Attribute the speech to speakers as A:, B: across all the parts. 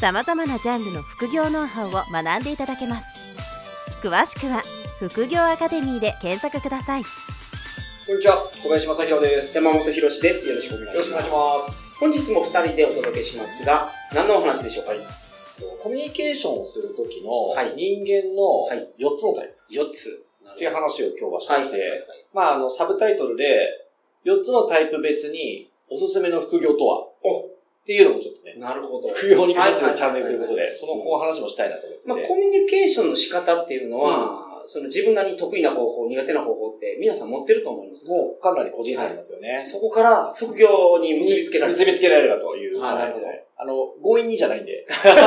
A: さまざまなジャンルの副業ノウハウを学んでいただけます詳しくは副業アカデミーで検索ください
B: こんにちは、小林正宏です。
C: 山本博史です。よろしくお願いします。
B: よろしくお願いします。
C: 本日も二人でお届けしますが、何のお話でしょうか、
B: コミュニケーションをするときの
C: はい
B: 人間の
C: はい
B: 4つのタイプ
C: 四つ。
B: っていう話を今日はしていて、
C: はい。
B: まああの、サブタイトルで4つのタイプ別におすすめの副業とは？
C: お
B: っていうのもちょっとね、
C: なるほど。
B: 副業に関する
C: はい
B: チャンネルということで、
C: はい
B: そのお話もしたいなと思ってて。
C: まあ、コミュニケーションの仕方っていうのは、その自分なりに得意な方法、苦手な方法って皆さん持ってると思います。
B: もうかなり個人差ありますよね。
C: そこから副業に結びつけられる。
B: 結びつけられるかという。
C: あなるほど
B: あの、強引にじゃないんで。ただ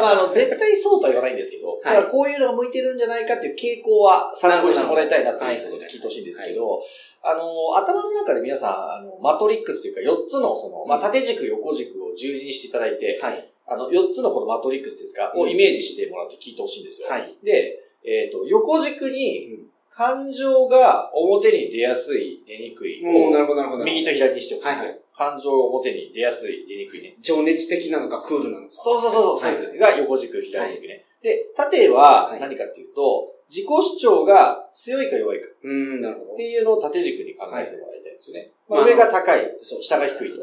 B: まあ、あの、絶対そうとは言わないんですけど、ただこういうのが向いてるんじゃないかっていう傾向は参考にしてもらいたいなということで聞いてほしいんですけど、あの、頭の中で皆さん、あの、マトリックスというか4つのその、まあ、縦軸、横軸を十字にしていただいて、
C: はい。
B: あの、4つのこのマトリックスですか、
C: うん
B: をイメージしてもらって聞いてほしいんですよ。
C: はい。
B: で、えっ、と、横軸
C: う
B: に
C: ん、
B: 感情が表に出やすい、出にくいを
C: もう、なるほど、なるほど。
B: 右と左にしてほしいんですよ。
C: はいは
B: 感情が表に出やすい、出にくいね。
C: 情熱的なのか、クールなのか。
B: そうそうそう、そう
C: はい
B: です。が横軸、左軸ね。で、縦は
C: はい
B: 何かっていうと、自己主張が強いか弱いか
C: うーん、なるほど
B: って。いうのを縦軸に考えてもらいたいんですよね。
C: はい
B: まあ、上が高い、そう、下が低いと。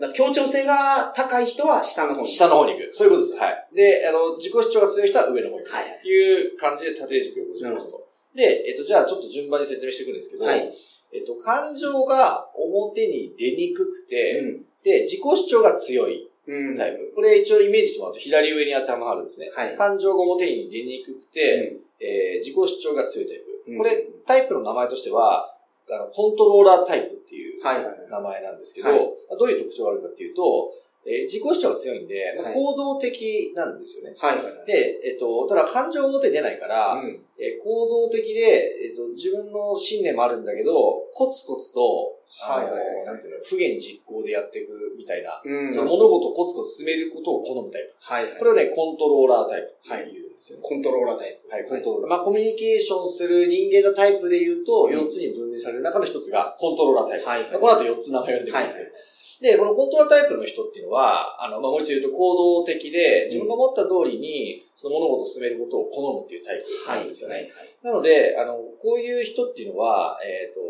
C: だ協調性が高い人は下の方に。
B: 下の方に行く。そういうことです。はい。で、あの、自己主張が強い人は上の方に行く。
C: はい
B: という感じで縦軸、横軸ですと。で、えっと、じゃあちょっと順番に説明していくんですけど、
C: はい
B: えっと、感情が表に出にくくて、
C: うん。
B: で、自己主張が強い
C: うん。
B: タイプ。これ一応イメージしてもらうと左上に当てはまるんですね。
C: はい
B: 感情が表に出にくくて、えー自己主張が強いタイプ。
C: うん
B: これ、タイプの名前としては、あの、コントローラータイプっていう。名前なんですけど、
C: はい
B: どういう特徴があるかっていうと、えー自己主張が強いんで、行動的なんですよね。
C: はいはいはい。
B: で、えっと、ただ感情が表に出ないから、
C: うん。
B: えー行動的で、えっと、自分の信念もあるんだけど、コツコツと、
C: はいはいはい
B: なんていうの、不言実行でやっていくみたいな、
C: うん。
B: その物事をコツコツ進めることを好むタイプ。
C: はいはい。
B: これをね、コントローラータイプって言うんですよね。
C: コントローラータイプ。
B: はい、コントローラー。まあ、コミュニケーションする人間のタイプで言うと、
C: うん
B: 4つに分類される中の1つがコントローラータイプ。
C: はい
B: まあこの後4つ名前が出てくるんですよ。
C: はい
B: で、このコントローラータイプの人っていうのは、あの、まあ、もう一度言うと行動的で、自分が思った通りに、その物事を進めることを好むっていうタイプなんですよね。
C: はい。
B: なので、あの、こういう人っていうのは、えっ、と、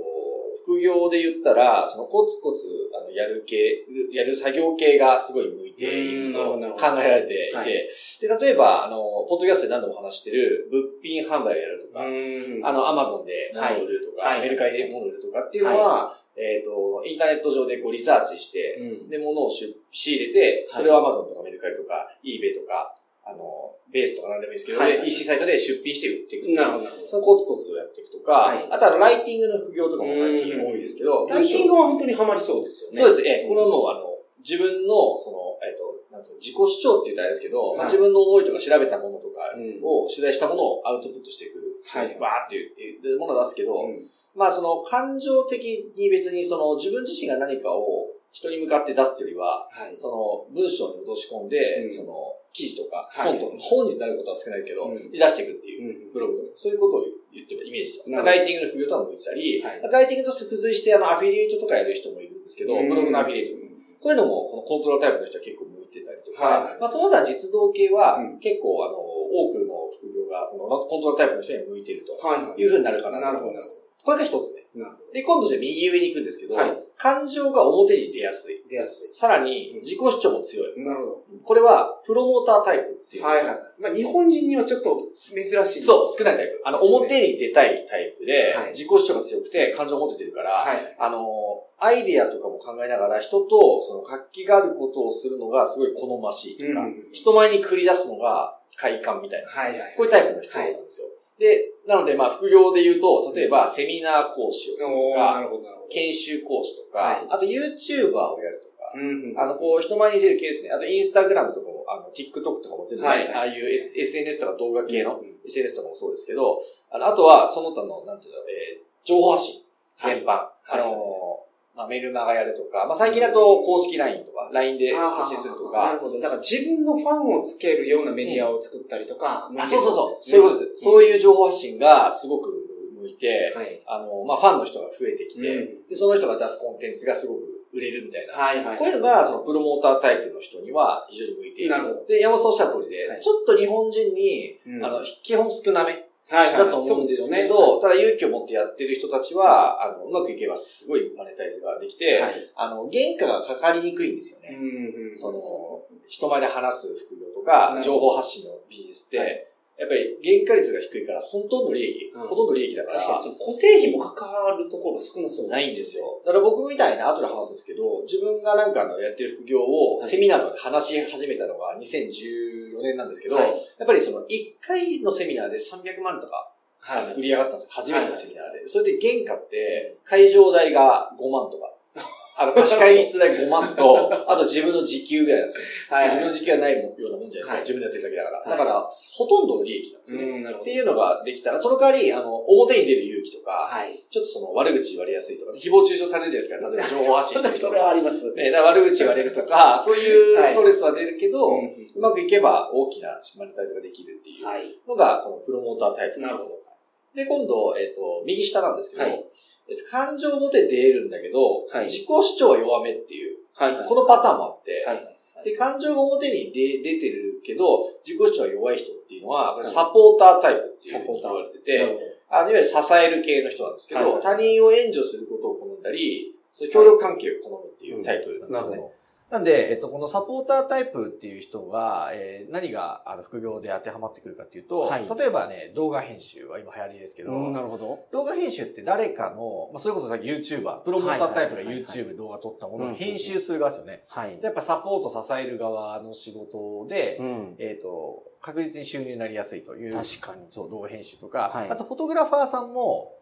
B: 副業で言ったら、そのコツコツ、あの、やる系、やる作業系がすごい向いていると考えられていて、
C: はい。
B: で、例えば、あの、ポッドキャストで何度も話してる、物品販売をやるとか、
C: うん。
B: あの、アマゾンで物を売るとか、
C: はい。
B: メルカリで物を売るとかっていうのは、えっ、と、インターネット上でこうリサーチして、
C: うん。
B: で、物をし仕入れて、それをアマゾンとかメルカリとか、eBay とか、あの、ベースとか何でもいいですけど、
C: はい
B: で EC サイトで出品して売っていく
C: なるほど、
B: そのコツコツをやっていくとか、
C: はい
B: あとあの、ライティングの副業とかも最近多いですけど、
C: ど。ライティングは本当にハマりそうですよね。
B: そうです。ええ、これはもうあの、自分の、その、えっ、と、なんつうの、自己主張って言ったらあれですけど、まあ、
C: はい
B: 自分の思いとか調べたものとか
C: うん
B: を取材したものをアウトプットしていく。
C: はい
B: バーって言っていうものを出すけど、
C: うん。
B: まあその感情的に別にその自分自身が何かを人に向かって出すっていうよりは、
C: はい。
B: その文章に落とし込んで、
C: うん
B: その記事とか
C: はい。
B: 本とか、本になることは少ないけど、出していくっていう
C: うん。
B: ブログとか、そういうことを言ってイメージしてます。ライティングの副業とは向いてたり、
C: はい。
B: ライティングと付随してあのアフィリエイトとかやる人もいるんですけど、
C: うん。
B: ブログのアフィリエイト。こういうのもこのコントロールタイプの人は結構向いてたりとか、
C: はい。
B: まあその他実動系は
C: うん。
B: 結構あの、多くの副業がこのコントロールタイプの人に向いていると
C: はい
B: うふうになるかなと
C: なるほど。
B: 思います。これが一つね。で、今度じゃあ右上に行くんですけど、
C: はい
B: 感情が表に出やすい。
C: ど。出やす
B: さらに自己主張も強い。
C: い。なるほ
B: これはプロモータータイプってい
C: ど。
B: うんですよ。
C: はいはい。まあ日本人にはちょっと珍しい。
B: そう、少ないタイプ。あの、表に出たいタイプで、
C: はい
B: 自己主張が強くて感情を持ててるから、
C: はい。
B: あの、アイデアとかも考えながら人とその活気があることをするのがすごい好ましいとか、
C: うん
B: 人前に繰り出すのが快感みたいな、
C: はいはい。
B: こういうタイプの人なんですよ。で、なのでまあ副業で言うと、例えばセミナー講師をするとか。研修講師とか、
C: はい。
B: あと YouTuber をやるとか、
C: うん
B: あの、こう、人前に出るケースね。あと、インスタグラムとかもあの、TikTok とかも全部、はい、ああいう、S、SNS とか動画系の、うん、SNS とかもそうですけど、あのあとは、その他の、なんていうの、えー、情報発信。全般。はい、あのまあ、メルマガやるとか、まあ、最近だと公式 LINE とか、LINE で発信するとか。
C: なるほど。だから自分のファンをつけるようなメディアを作ったりとか。
B: うん、あ、そうそうそう。そういうことです。そういう情報発信がすごく向いて、はい、あの、まあ、ファンの人が増えてきて、うん、で、その人が出すコンテンツがすごく売れるみたいな。はいはい、こういうのが、そのプロモータータイプの人には非常に向いている。なるほど。で、山本おっしゃる通りで、はい、ちょっと日本人に、うん、あの、基本少なめ。はいはい、だと思うんですよね。ど、ただ勇気を持ってやってる人たちは、あの、うまくいけばすごいマネタイズができて、はい、あの、原価がかかりにくいんですよね。うんうん、その、人前で話す副業とか、情報発信のビジネスって、やっぱり原価率が低いから、ほとんど利益、うん、ほとんど利益だから。
C: 確かにその固定費も関わるところ少なそう
B: ないんですよ。だから僕みたいな、後で話すんですけど、自分がなんかのやってる副業をセミナーとかで話し始めたのが2014年なんですけど、はい、やっぱりその1回のセミナーで300万とか、はい、売り上がったんですよ。初めてのセミナーで。それで原価って会場代が5万とか。あの、貸し会議室代5万と、あと自分の時給ぐらいなんですよ。はい、自分の時給はないようなもんじゃないですか。はい、自分でやってるだけだから。はい、だから、ほとんど利益なんですよね。っていうのができたら、その代わり、あの、表に出る勇気とか、はい、ちょっとその悪口言われやすいとか、誹謗中傷されるじゃないですか。例えば情報発信してる
C: それはあります。
B: ね、だ悪口言われるとか、そういうストレスは出るけど、うまくいけば大きなマネタイズができるっていうのが、このプロモータータイプなるほど。で、今度、えっ、と、右下なんですけど、えっと、感情表出るんだけど、はい、自己主張は弱めっていう、はいはい、このパターンもあって、はいはい、で、感情が表に出出てるけど、自己主張は弱い人っていうのは、サポータータイプっていうふうに言われてて、あのいわゆる支える系の人なんですけど、はいはい、他人を援助することを好んだり、協力関係を好むっていうタイプなんですね。なんで、えっと、このサポータータイプっていう人が、えー、何が、あの、副業で当てはまってくるかっていうと、はい、例えばね、動画編集は今流行りですけど、
C: なるほど。
B: 動画編集って誰かの、まあ、それこそさっき YouTuber、プロモータータイプが YouTube 動画撮ったものを編集する側ですよね。はい。やっぱサポート支える側の仕事で、うん、えっ、と、確実に収入になりやすいという。
C: 確かに。
B: そう、動画編集とか、はい、あとフォトグラファーさんも、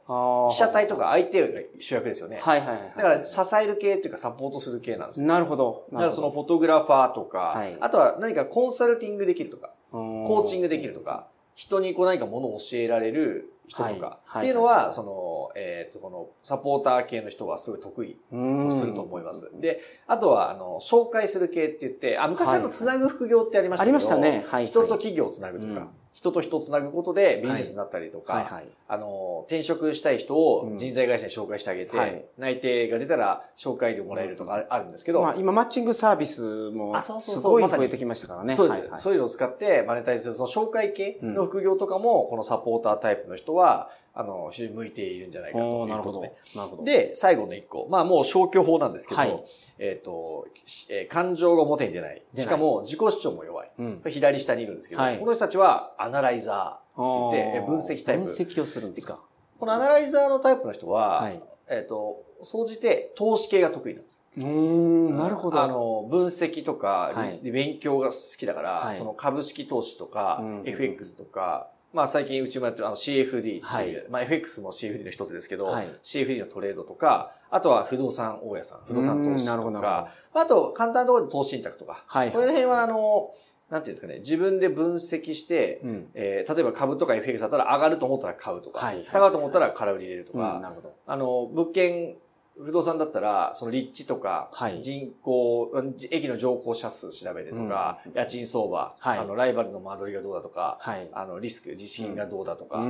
B: 被写体とか相手が主役ですよね。はいはいはい。だから支える系っていうかサポートする系なんですよ。
C: なるほど。
B: だからそのフォトグラファーとか、はい、あとは何かコンサルティングできるとか、コーチングできるとか、人にこう何かものを教えられる人とか、っていうのは、その、えっ、と、このサポーター系の人はすごい得意とすると思います。で、あとは、あの、紹介する系って言って、あ、昔あの、つなぐ副業ってありましたけど、ありましたね。はい。人と企業をつなぐとか、人と人をつなぐことでビジネスになったりとか、はい。はい、あの、転職したい人を人材会社に紹介してあげて、うんはい、内定が出たら紹介料もらえるとかあるん。ですけど、ま
C: あ、今マッチングサービスもすごい増えてきましたからね。
B: そうです、はいはい、そういうのを使ってマネタイズする、その紹介系の副業とかも、このサポータータイプの人は、あの、非常に向いているんじゃないかということで。なるほど。なるほど。で、最後の一個。まあもう消去法なんですけど、はい、えっ、ー、と、えー、感情が表に出ない。しかも自己主張も弱い。うん、左下にいるんですけど、はい、この人たちはアナライザーって言って、分析タイプ。
C: 分析をするんですか。
B: このアナライザーのタイプの人は、はい、えっ、ー、と、総じて投資系が得意なんです
C: うん、なるほど。
B: あの、分析とか、はい、勉強が好きだから、その株式投資とか、うん、FX とか、まあ最近うちもやってるあの CFD っていう、はい、まあ FX も CFD の一つですけど、はい、CFD のトレードとか、あとは不動産大家さん、不動産投資とか、あと簡単なところで投資信託とか、はい、この辺はあの、なんていうんですかね、自分で分析して、うん、えー、例えば株とか FX だったら上がると思ったら買うとか、はい、下がると思ったら空売り入れるとか、うん、なるほど。あの、物件不動産だったら、その立地とか、人口、駅の乗降者数調べてとか、家賃相場、あの、ライバルの間取りがどうだとか、あの、リスク、地震がどうだとか、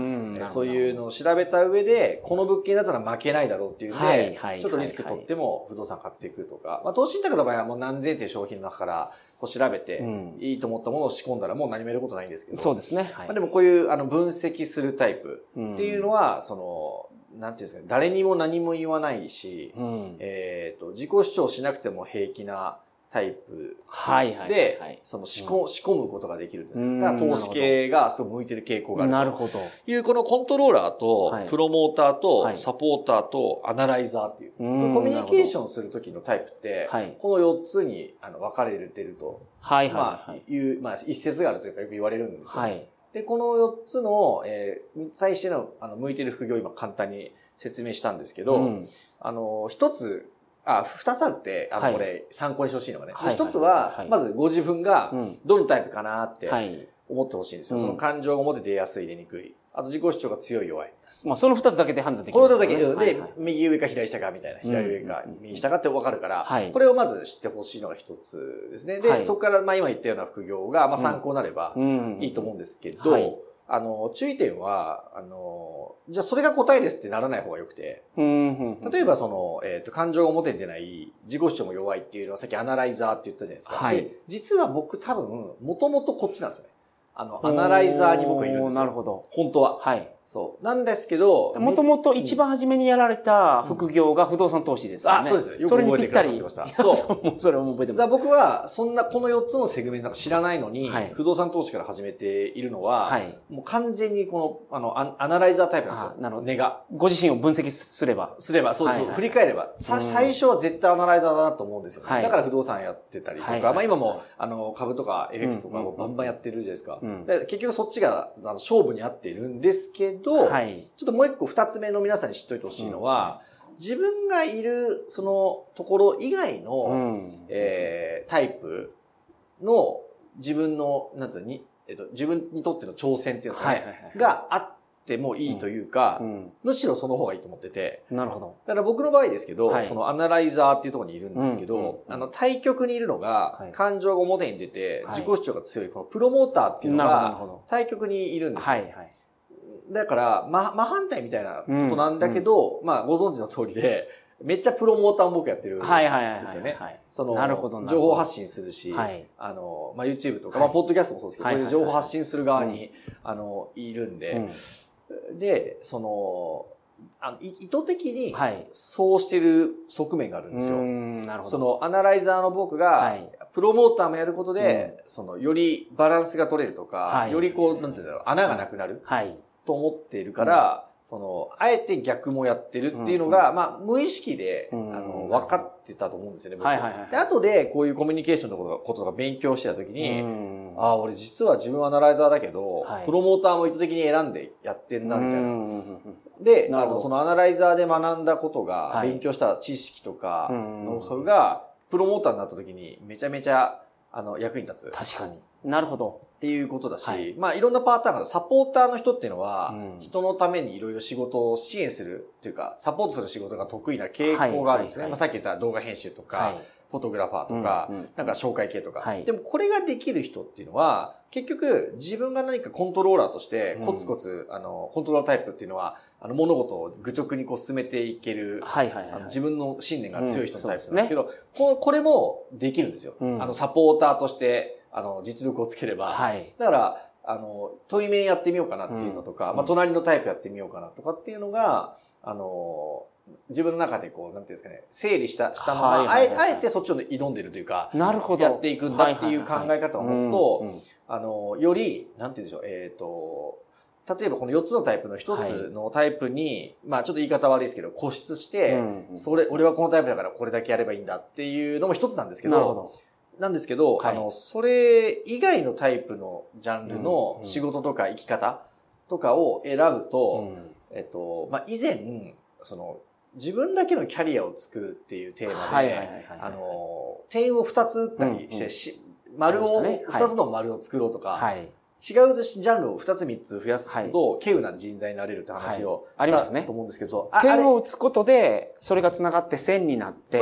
B: そういうのを調べた上で、この物件だったら負けないだろうっていうんで、ちょっとリスク取っても不動産買っていくとか、まあ、投資信託の場合はもう何千っていう商品の中から、こう調べて、いいと思ったものを仕込んだらもう何もやることないんですけど。
C: そうですね。
B: まあ、でもこういう、あの、分析するタイプっていうのは、その、なんていうんですかね、誰にも何も言わないし、うん、えっ、ー、と、自己主張しなくても平気なタイプで、はい、その仕込,、仕込むことができるんですね。だから投資系がすごく向いてる傾向があると。なるほど。いうこのコントローラーと、プロモーターと、サポーターと、アナライザーっていう。コミュニケーションするときのタイプって、この4つにあの分かれてると、はいはいまあ、いう、まあ、一説があるというかよく言われるんですよ。はい。で、この4つの、えー、最しての、あの、向いてる副業を今簡単に説明したんですけど、うん、あの、一つあ、二つあって、あの、これ、参考にしてほしいのがね。一つは、まずご自分が、どのタイプかなって思ってほしいんですよ。その感情が表出やすい、出にくい。あと自己主張が強い弱い。
C: まあその二つだけで判断でき
B: る、ね。この二つだけで、はいはい、右上か左下かみたいな、左上か右下かって分かるから、はい、これをまず知ってほしいのが一つですね。で、はい、そこからまあ今言ったような副業がまあ参考になればいいと思うんですけど、はい、あの、注意点は、あの、じゃあそれが答えですってならない方がよくて、例えばその、えっ、ー、と、感情が表に出ない、自己主張も弱いっていうのはさっきアナライザーって言ったじゃないですか。はい。実は僕多分、もともとこっちなんですよね。あの、アナライザーに僕いるんですよ。
C: なるほど。
B: 本当は。はい。そう。なんですけど、
C: もともと一番初めにやられた副業が不動産投資ですよね。あ、
B: そうです。
C: よく覚えてくれてま
B: した。そう。
C: それも覚えてます。
B: 僕は、そんな、この4つのセグメント知らないのに、はい、不動産投資から始めているのは、はい、もう完全にこの、あの、アナライザータイプなんですよ。なるほど。根が。
C: ご自身を分析すれば。
B: すれば、そうです。はいはい、振り返れば。さ最初は絶対アナライザーだなと思うんですよ、ね。はい、だから不動産やってたりとか、はいはい、まあ今も、あの、株とか FX とかもバンバンやってるじゃないですか。うん、結局そっちが、あの勝負に合っているんですけど、はい、ちょっともう一個二つ目の皆さんに知っといてほしいのは、うん、自分がいるそのところ以外の、うん、えー、タイプの自分の、なんつうに、えっと、自分にとっての挑戦っていうのがね、はいはいはい、があってもいいというか、うん、むしろその方がいいと思ってて。
C: なるほど。
B: だから僕の場合ですけど、はい、そのアナライザーっていうところにいるんですけど、うんうんうん、あの、対局にいるのが、感情が表に出て、自己主張が強い、このプロモーターっていうのが、対局にいるんですよ。はいはいだから、ま、真反対みたいなことなんだけど、うん。うん、まあ、ご存知の通りで、めっちゃプロモーターも僕やってるんですよね。はいはいはい、その、なるほど情報発信するし、はい、あの、まあ、YouTube とか、まあ、ポッドキャストもそうですけど、こういう情報発信する側に、あの、いるんで、うん、で、その、あの意図的にそうしてる側面があるんですよ。なるほど。そのアナライザーの僕が、プロモーターもやることで、そのよりバランスが取れるとか、よりこう、なんていうんだろう、穴がなくなる。はい。と思っているから、うん、その、あえて逆もやってるっていうのが、うん、まあ、無意識で、うん、あの、分かってたと思うんですよね、僕。はいはいはい。で、後で、こういうコミュニケーションのこととか勉強してた時に、ああ、俺実は自分はアナライザーだけど、はい、プロモーターも意図的に選んでやってんな、みたいな。で、あの、そのアナライザーで学んだことが、勉強した知識とか、ノウハウが、プロモーターになった時に、めちゃめちゃ、あの、役に立つ。
C: 確かに。なるほど。
B: っていうことだし、はい、まあいろんなパターンがサポーターの人っていうのは、うん、人のためにいろいろ仕事を支援するっていうか、サポートする仕事が得意な傾向があるんですね。はいはいはい、まあさっき言った動画編集とか、はい、フォトグラファーとか、うんうん、なんか紹介系とか、はい、でもこれができる人っていうのは、結局自分が何かコントローラーとしてコツコツ、うん、あの、コントローラータイプっていうのは、あの物事を愚直にこう進めていける、はいはいはい、自分の信念が強い人のタイプなんですけど、うんね、ここれもできるんですよ。あのサポーターとして、あの、実力をつければ。はい。だから、あの、問い面やってみようかなっていうのとか、うん、まあ、隣のタイプやってみようかなとかっていうのが、あの、自分の中でこう、なんていうんですかね、整理した、したまま、あえてそっちを挑んでるというか、なるほど。やっていくんだっていう考え方を持つと、あの、より、なんていうんでしょう、えっ、ー、と、例えばこの4つのタイプの1つのタイプに、はい、まあちょっと言い方悪いですけど、固執して、うんうん、それ、俺はこのタイプだからこれだけやればいいんだっていうのも一つなんですけど、なんですけど、はい、あの、それ以外のタイプのジャンルの仕事とか生き方とかを選ぶと、うん、えっと、まあ、以前、その、自分だけのキャリアを作るっていうテーマで、あの、点を2つ打ったりして、うんうん、丸を、2つの丸を作ろうとか、はい違うジャンルを2つ3つ増やすと、稀有な人材になれるって話をしたと思うんですけど、
C: 点を打つことで、それが繋がって線になって、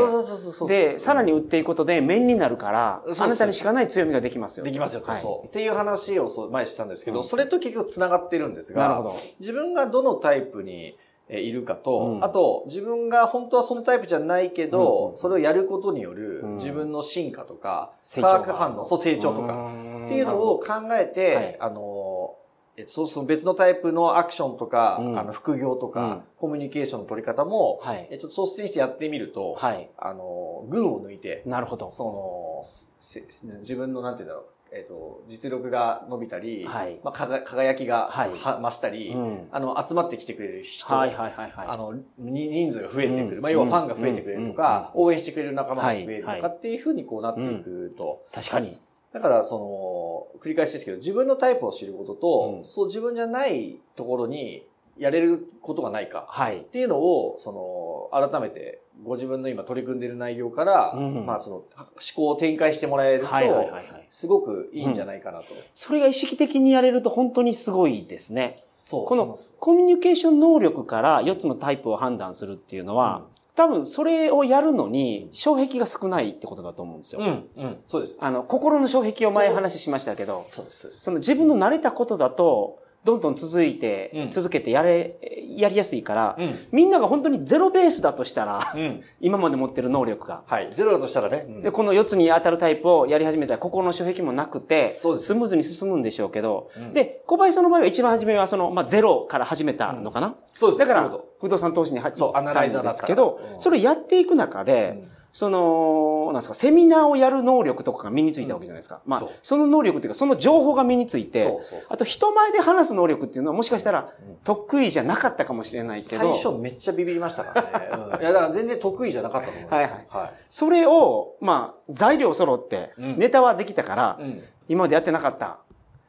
C: で、さらに打っていくことで面になるから、あなたにしかない強みができますよ。
B: できますよ、そう。っていう話を前したんですけど、それと結局繋がってるんですが、自分がどのタイプにいるかと、うん、あと、自分が本当はそのタイプじゃないけど、うん、それをやることによる自分の進化とか、うん、化学反応、そう成長とか、っていうのを考えて、はい、あの、えそうその別のタイプのアクションとか、あの副業とか、コミュニケーションの取り方も、はい、ちょっと率先してやってみると、はい、あの、群を抜いて、
C: なるほど。
B: その、自分のなんていうんだろう、えっ、ー、と、実力が伸びたり、はい、まあ、輝きが、はい、増したり、うん、あの、集まってきてくれる人、はいはいはいはい、あの、人数が増えてくる、うん、まあ、要はファンが増えてくれるとか、うん、応援してくれる仲間が増えるとかっていうふうにこうなっていくと。
C: 確かに。
B: だから、その、繰り返しですけど、自分のタイプを知ることと、そう自分じゃないところにやれることがないか。はい。っていうのを、その、改めて、ご自分の今取り組んでいる内容から、うん、まあその、思考を展開してもらえると、はいはいはいはい、すごくいいんじゃないかなと、うん、
C: それが意識的にやれると本当にすごいですね。そう。このコミュニケーション能力から4つのタイプを判断するっていうのは、多分それをやるのに、障壁が少ないってことだと思うんですよ。
B: うん、うん、そうです。
C: あの、心の障壁を前話しましたけど、そうです。その自分の慣れたことだと、どんどん続いて、うん、続けてやれ、やりやすいから、うん、みんなが本当にゼロベースだとしたら、うん、今まで持ってる能力が。
B: はい。ゼロだとしたらね。
C: で、この4つに当たるタイプをやり始めたら、心の障壁もなくて、スムーズに進むんでしょうけど、で、小林さんの場合は一番初めはその、まあ、ゼロから始めたのかな、
B: そうです。
C: だから、不動産投資に入ったんですけど、それをやっていく中で、その、なんですか、セミナーをやる能力とかが身についたわけじゃないですか。うん、まあ、その能力っていうか、その情報が身について、そうそうあと人前で話す能力っていうのはもしかしたら得意じゃなかったかもしれないけ
B: ど。最初めっちゃビビりましたからね。うん、いや、だから全然得意じゃなかったと思います。はいはい。はい、
C: それを、まあ、材料揃って、ネタはできたから、うん、今までやってなかった、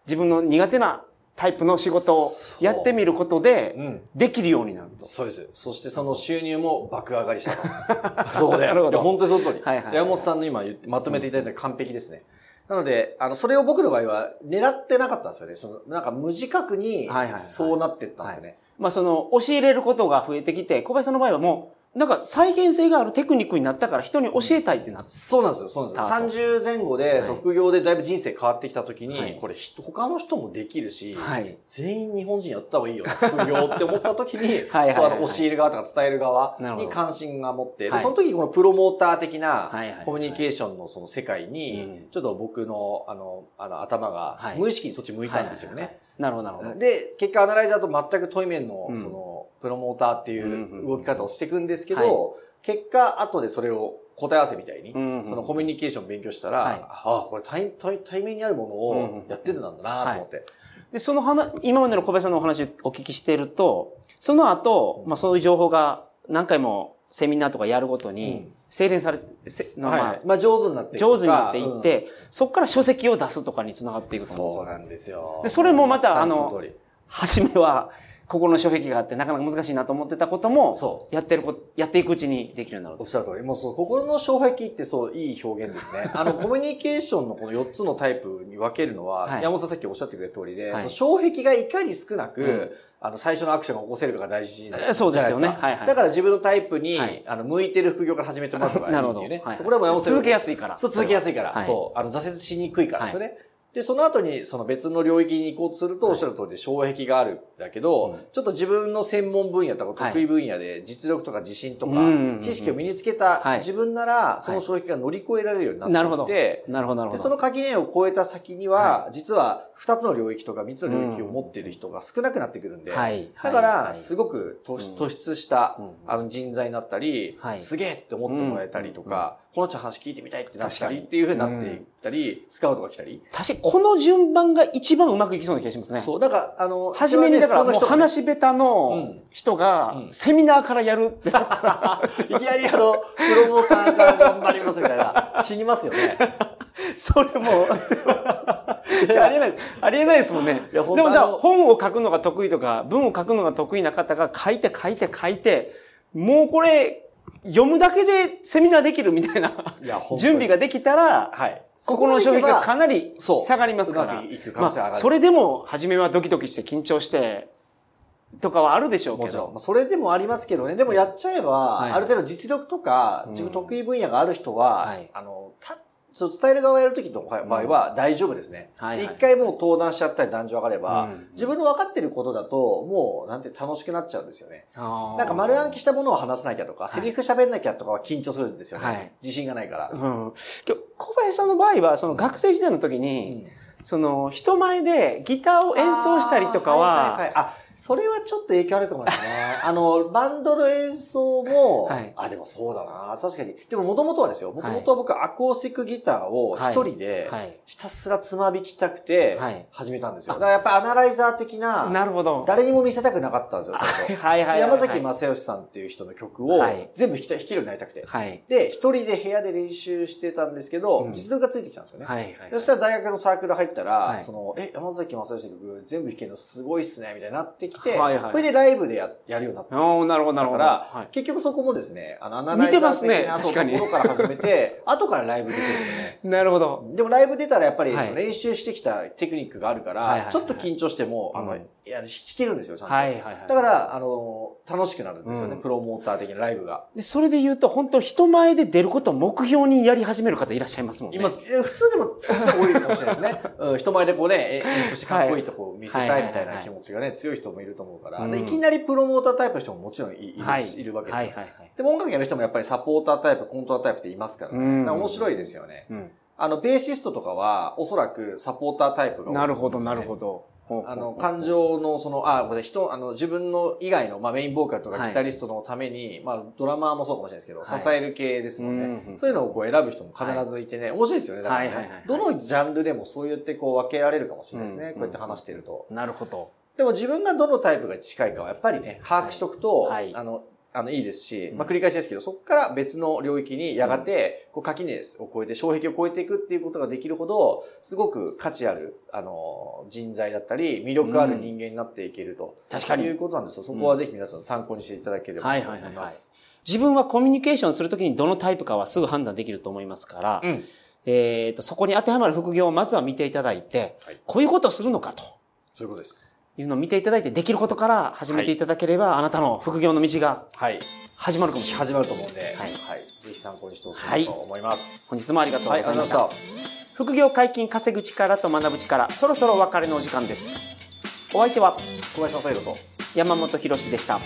C: 自分の苦手なタイプの仕事をやってみることで、できるようになると。
B: そうです。そしてその収入も爆上がりしたと。そこで。なるほど。本当にその通り。はいはい、山本さんの今まとめていただいた完璧ですね。なので、あの、それを僕の場合は狙ってなかったんですよね。その、なんか無自覚に、そうなってったんですよね。
C: まあその、教えれることが増えてきて、小林さんの場合はもう、なんか再現性があるテクニックになったから人に教えたいってなって。
B: そうなんですよ、そうなんですよ。30前後で、副業でだいぶ人生変わってきた時に、はい、これ他の人もできるし、はい、全員日本人やった方がいいよな、副業って思った時に、はい、そうあの教える側とか伝える側に関心が持って、その時にこのプロモーター的なコミュニケーションのその世界に、ちょっと僕のあの、あの頭が無意識にそっち向いたんですよね。
C: なるほど、なるほど。
B: で、結果アナライザーと全く対面の、その、プロモーターっていう動き方をしていくんですけど、結果、後でそれを答え合わせみたいに、そのコミュニケーションを勉強したら、ああ、これ対対対面にあるものをやってたんだなと思って。
C: で、その話、今までの小林さんのお話をお聞きしていると、その後、まあそういう情報が何回もセミナーとかやるごとに、精錬され、
B: まあ、はい、まあ上手になってい
C: く上手になっていって、うん、そこから書籍を出すとかにつながっていくと
B: 思うんですよ。そうなんですよ。
C: で、それもまた、あの、初めは、心の障壁があってなかなか難しいなと思ってたことも、そう。やってるこやっていくうちにできるようになる。
B: おっしゃる通り。もうそう、心の障壁ってそう、いい表現ですね。あの、コミュニケーションのこの4つのタイプに分けるのは、はい、山本さんさっきおっしゃってくれた通りで、はい、その障壁がいかに少なく、うんあの、最初のアクションが起こせるかが大事な
C: そうですよね。はいはい。
B: だから自分のタイプに、はい、あの、向いてる副業から始めてもらうのがいいっていうね。はい、そこでも山本
C: さん。続けやすいから。
B: そう、続けやすいから。はい、そう。あの、挫折しにくいからですよね。で、その後にその別の領域に行こうとすると、おっしゃる通りで障壁があるんだけど、ちょっと自分の専門分野とか得意分野で実力とか自信とか、知識を身につけた自分なら、その障壁が乗り越えられるようになっていて、
C: なるほど、なるほど。
B: その垣根を越えた先には、実は2つの領域とか3つの領域を持っている人が少なくなってくるんで、だから、すごく突出したあの人材になったり、すげえって思ってもらえたりとか、この人話聞いてみたいってなったりっていうふうになっていったり、スカウトが来たり。
C: 確かに、この順番が一番うまくいきそうな気がしますね。
B: そう、だから、あの、
C: 初めにだからもう話下手の人が、セミナーからやるってなったら、
B: いきなりあの、プロモーターから頑張りますみたいな、死にますよね。
C: それも、ありえない、ありえないですもんね。でもじゃあ、本を書くのが得意とか、文を書くのが得意な方が書いて書いて書いて、もうこれ、読むだけでセミナーできるみたいな準備ができたら、はい、ここの障壁がかなり下がりますから。まあ、それでも、初めはドキドキして緊張して、とかはあるでしょうけど。
B: もそれでもありますけどね。でもやっちゃえば、はい、ある程度実力とか、自分得意分野がある人は、はい、あの、そう伝える側をやるときの場合は大丈夫ですね。一、はいはい、回もう登壇しちゃったり男女上がれば、うん、自分の分かってることだと、もう、なんて楽しくなっちゃうんですよね。なんか丸暗記したものを話さなきゃとか、セリフ喋んなきゃとかは緊張するんですよね。はい、自信がないから。うん、
C: 小林さんの場合は、その学生時代の時に、うん、その人前でギターを演奏したりとかは、はいはいはい、あ
B: それはちょっと影響あるかもしれないね。あの、バンドの演奏も、はい、あ、でもそうだな。確かに。でももともとはですよ。もともとは僕アコースティックギターを一人で、ひたすらつまびきたくて、始めたんですよ。だからやっぱアナライザー的な、
C: なるほど。
B: 誰にも見せたくなかったんですよ、最初。はいはい山崎正義さんっていう人の曲を、全部弾けるようになりたくて。はい、で、一人で部屋で練習してたんですけど、実力がついてきたんですよね。はいはい、そしたら大学のサークル入ったら、その、え、山崎正義の曲全部弾けるのすごいっすね、みたいになって、ってきて、はいはい、これでライブでややるようになった。
C: あなるほど、なるほど。
B: だから、はい、結局そこもですね、
C: あの、アナライザー的な
B: そうところから始めて、後からライブ出てるんですね。
C: なるほど。
B: でもライブ出たらやっぱり、練習してきたテクニックがあるから、ちょっと緊張しても、あの、いや、弾けるんですよ、ちゃんと。はいはいはい。だから、あの、楽しくなるんですよね、プロモーター的なライブが。
C: で、それで言うと、本当人前で出ることを目標にやり始める方いらっしゃいますもんね。
B: 今、普通でも、そっちが多いかもしれないですね。うん、人前でこうね、演出してかっこいいとこ見せたいみたいな気持ちがね、強い人もいると思うから、いきなりプロモータータイプの人ももちろんいる,、い、るわけですよ。でも音楽やる人もやっぱりサポータータイプ、コントロータイプっていますから、ね、面白いですよね。あの、ベーシストとかは、おそらくサポータータイプが多い、
C: なるほど、なるほど。
B: あの、感情の、その、あ、これ人、あの、自分の以外の、まあ、メインボーカルとかギタリストのために、はい、まあ、ドラマーもそうかもしれないですけど、はい、支える系ですもんね、うんうん。そういうのをこう選ぶ人も必ずいてね、面白いですよね。だからね、はいはいはい、どのジャンルでもそう言ってこう分けられるかもしれないですね。うんうん、こうやって話してると。
C: なるほど。
B: でも自分がどのタイプが近いかはやっぱりね、把握しとくと、はい、あの、あの、いいですし、まあ、繰り返しですけど、そこから別の領域にやがて、こう、垣根を超えて、障壁を超えていくっていうことができるほど、すごく価値ある、あの、人材だったり、魅力ある人間になっていけると。確かに。いうことなんですよ。そこはぜひ皆さん参考にしていただければと思います。はいはいはい、
C: 自分はコミュニケーションするときにどのタイプかはすぐ判断できると思いますから、うん、えっ、と、そこに当てはまる副業をまずは見ていただいて、はい、こういうことをするのかと。
B: そういうことです。
C: いうのを見ていただいて、できることから始めていただければ、はい、あなたの副業の道が、はい。始まるかもしれない。
B: 始まると思うんで、はい。はい。ぜひ参考にしてほしいと思います。はい、
C: 本日もありがとうございました。はい、副業解禁稼ぐ力と学ぶ力、そろそろお別れのお時間です。お相手は、
B: 小林正宏と
C: 山本博でした。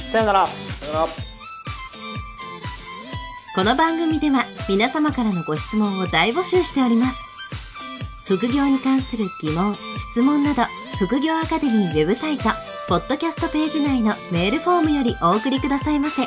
C: さよなら。
B: さよなら。
A: この番組では皆様からのご質問を大募集しております。副業に関する疑問、質問など、副業アカデミーウェブサイト、ポッドキャストページ内のメールフォームよりお送りくださいませ。